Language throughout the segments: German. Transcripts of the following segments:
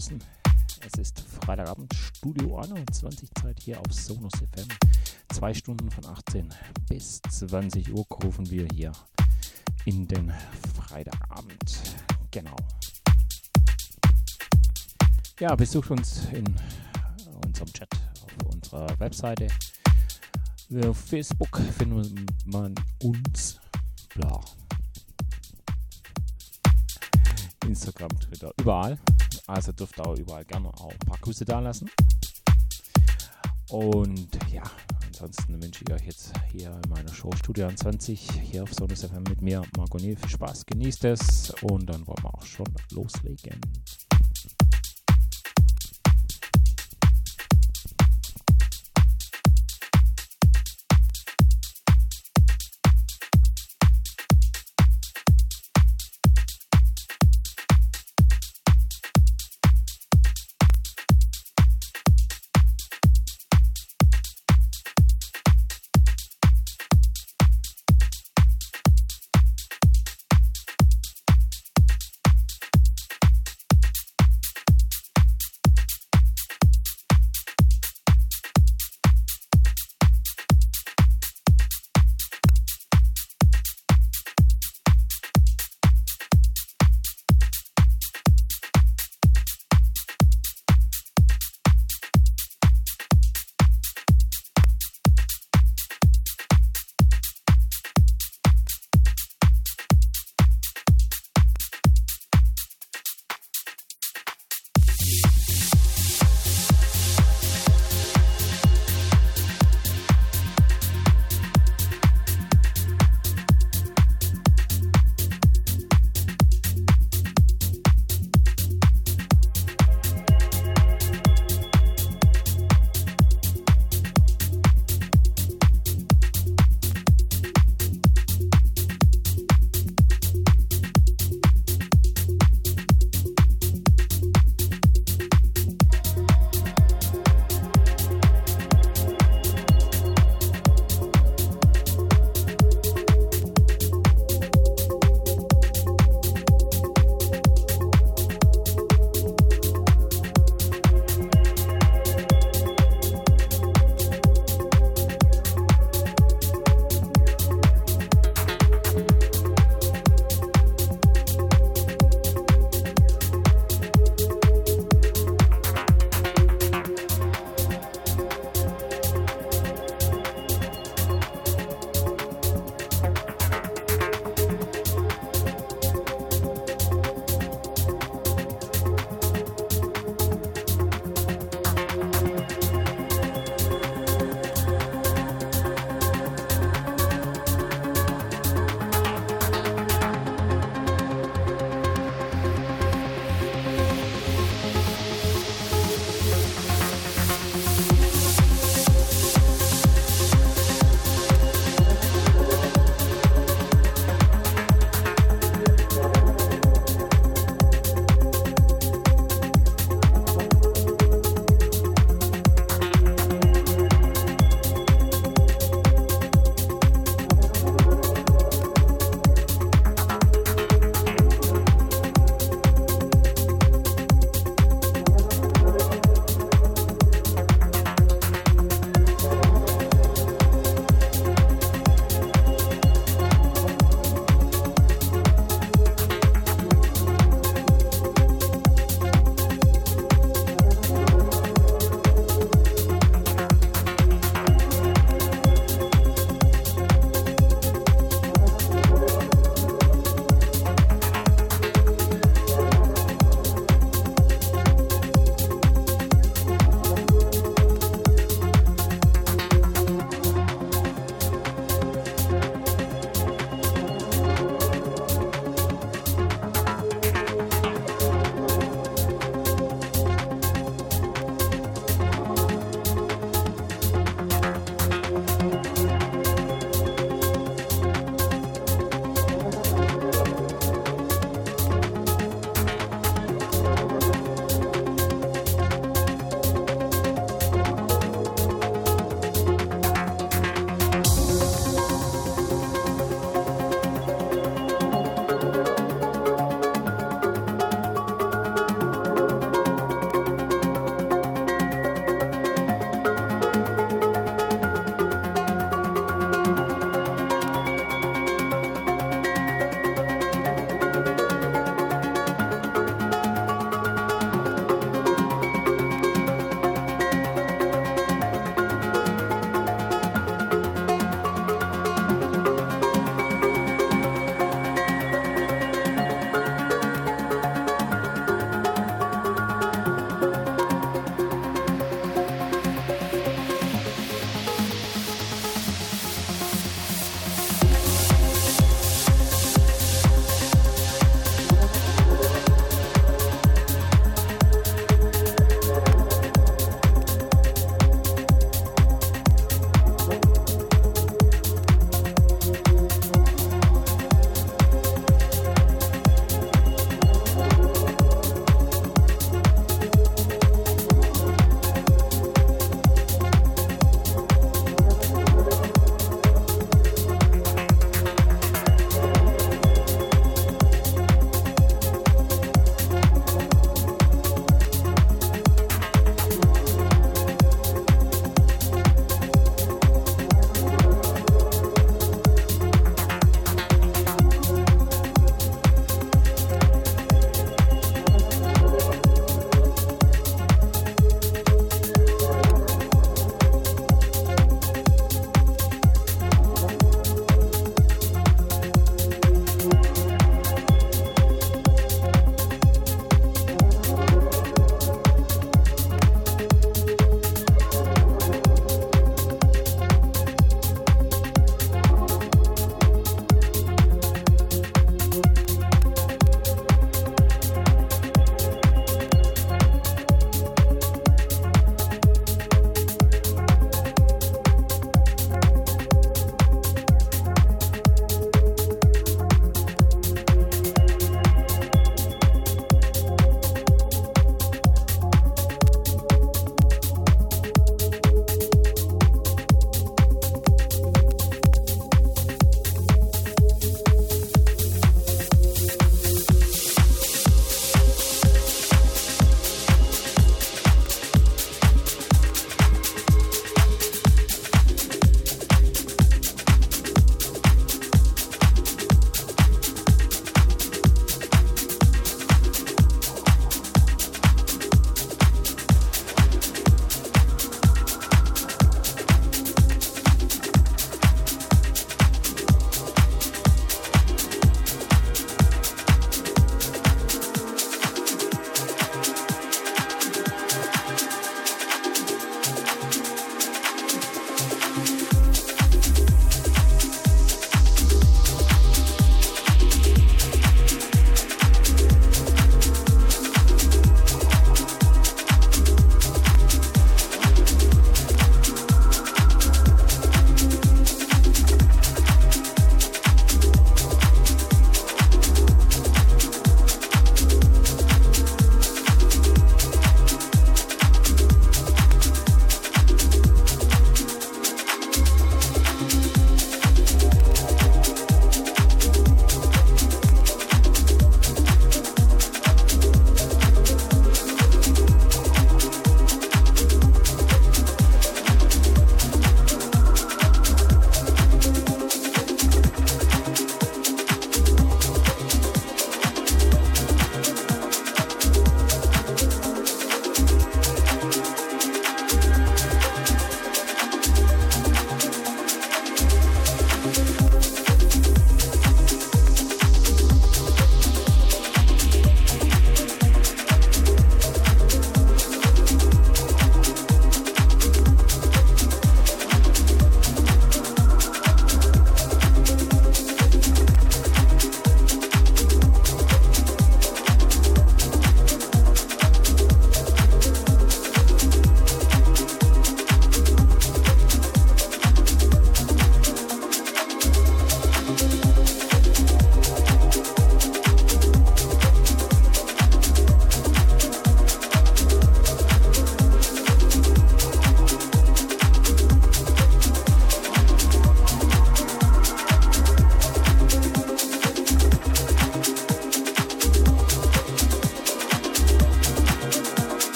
Draußen. Es ist Freitagabend, Studio 21 Zeit hier auf Sonus FM. Zwei Stunden von 18 bis 20 Uhr rufen wir hier in den Freitagabend. Genau. Ja, besucht uns in unserem Chat auf unserer Webseite. Auf Facebook findet man uns. Bla. Instagram, Twitter, überall. Also dürft ihr auch überall gerne auch ein paar Grüße da lassen. Und ja, ansonsten wünsche ich euch jetzt hier in meiner Show Studio 20 hier auf Sonus FM mit mir, Marco Niel. Viel Spaß, genießt es und dann wollen wir auch schon loslegen.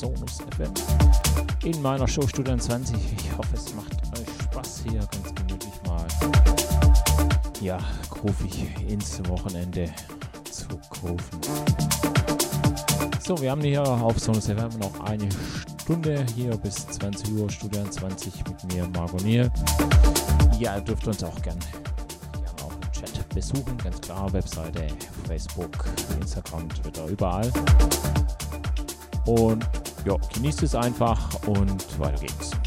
Sonus FM. In meiner Show Studio 20. Ich hoffe, es macht euch Spaß hier ganz gemütlich mal. Ja, groovig ins Wochenende zu rufen. So, wir haben hier auf Sonus FM noch eine Stunde hier bis 20 Uhr Studio 20 mit mir, Margot Niel. Ja, ihr dürft uns auch gerne besuchen, ganz klar, Webseite, Facebook, Instagram, Twitter, überall. Und ja, genießt es einfach und weiter geht's.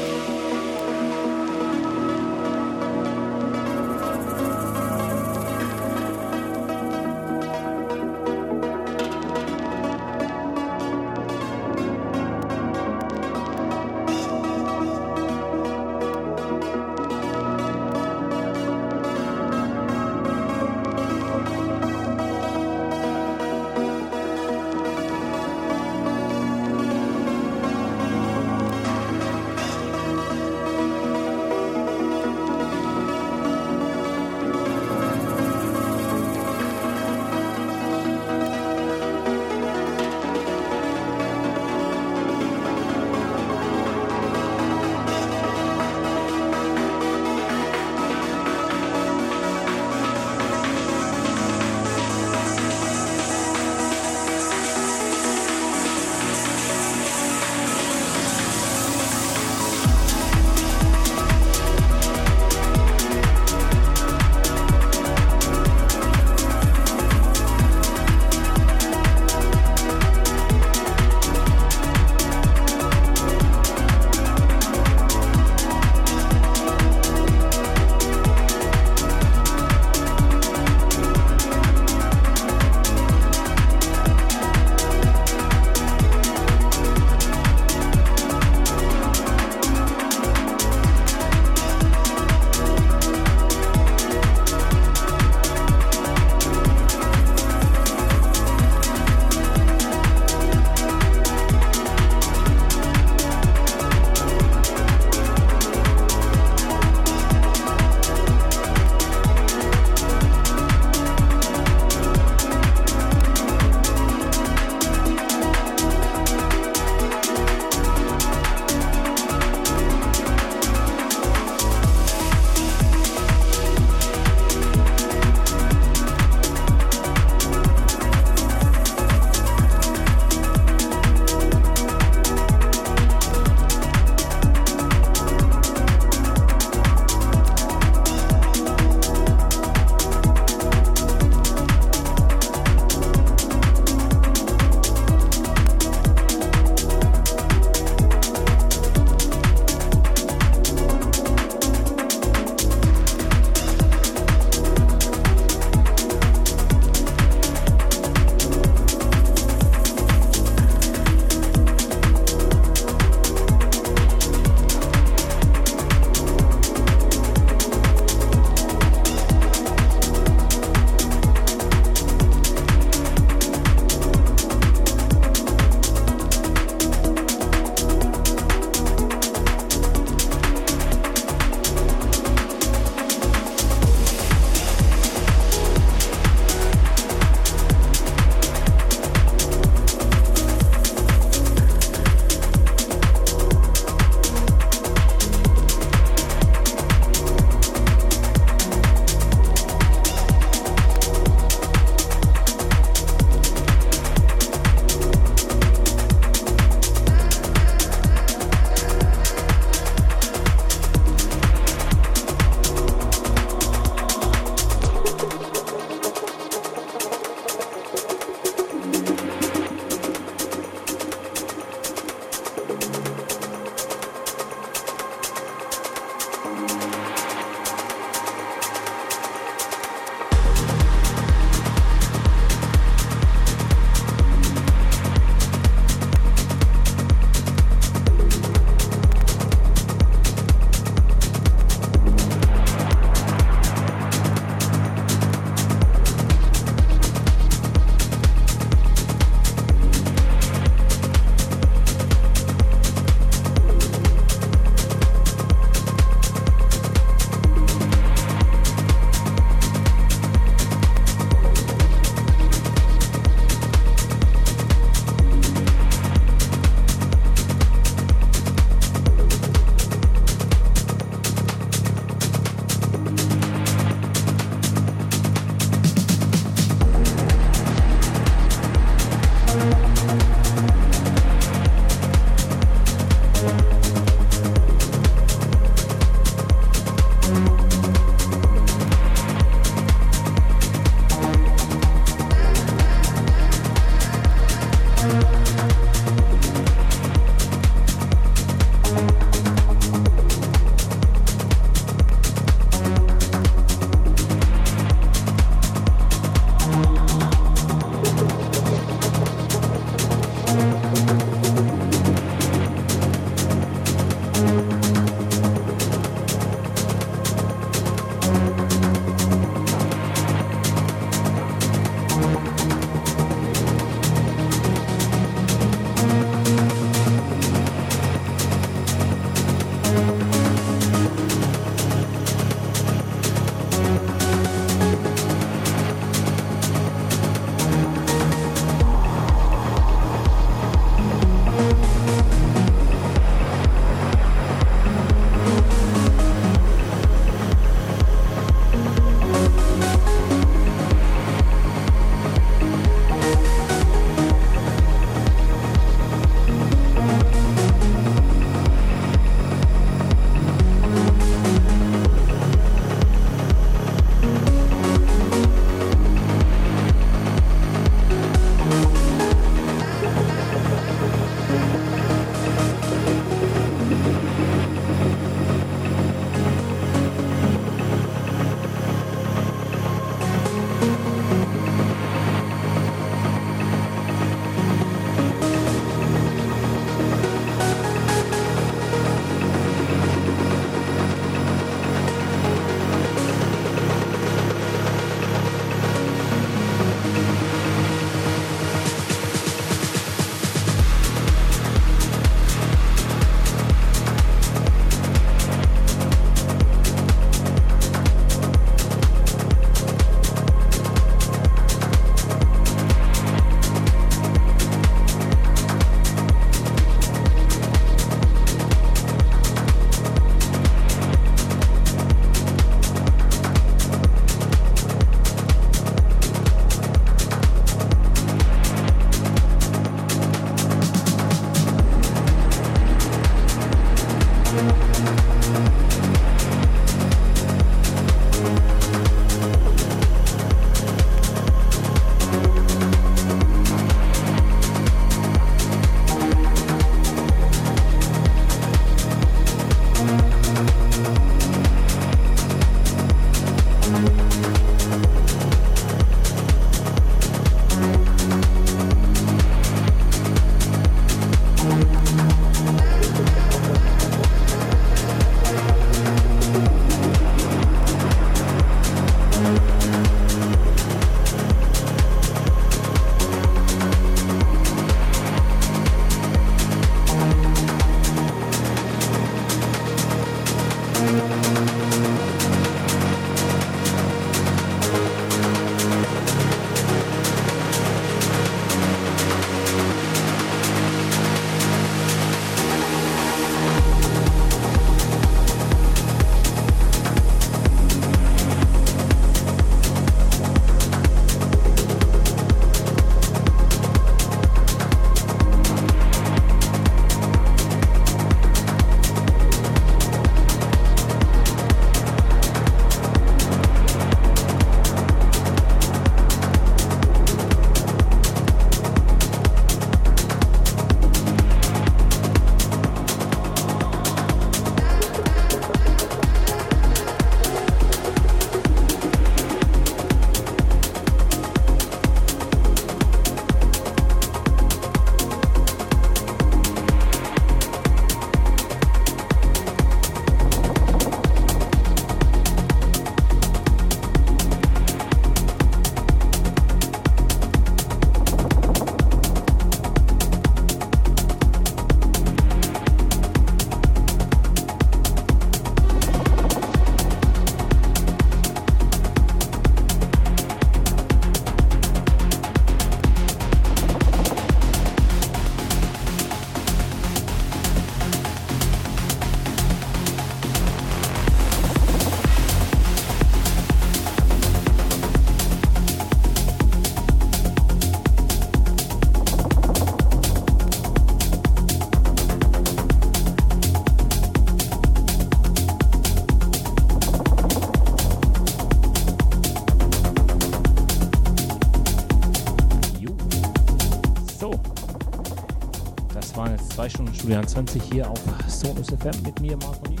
Studio 20 hier auf Sonus FM mit mir, Marco Niel.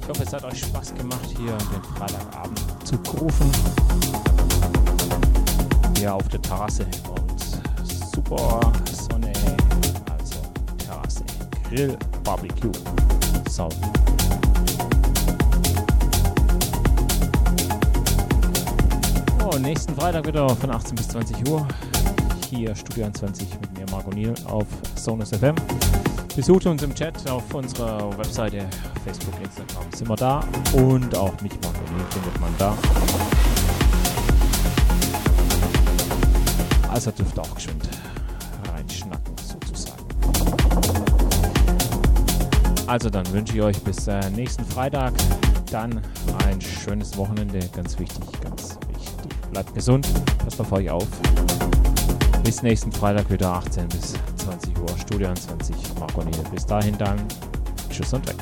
Ich hoffe, es hat euch Spaß gemacht, hier den Freitagabend zu rufen. Hier auf der Terrasse und super Sonne, also Terrasse, Grill, Barbecue, Sound. Oh, nächsten Freitag wieder von 18 bis 20 Uhr. Hier Studio 20 mit mir, Marco Niel, auf Sonus FM. Besucht uns im Chat auf unserer Webseite, Facebook, Instagram sind wir da und auch mich, Niel, findet man da. Also dürft auch geschwind reinschnacken sozusagen. Also dann wünsche ich euch bis äh, nächsten Freitag dann ein schönes Wochenende, ganz wichtig, ganz wichtig. Bleibt gesund, passt auf euch auf. Bis nächsten Freitag wieder 18 bis 20 Uhr, Studio 20, Niel. Bis dahin dann, tschüss und weg.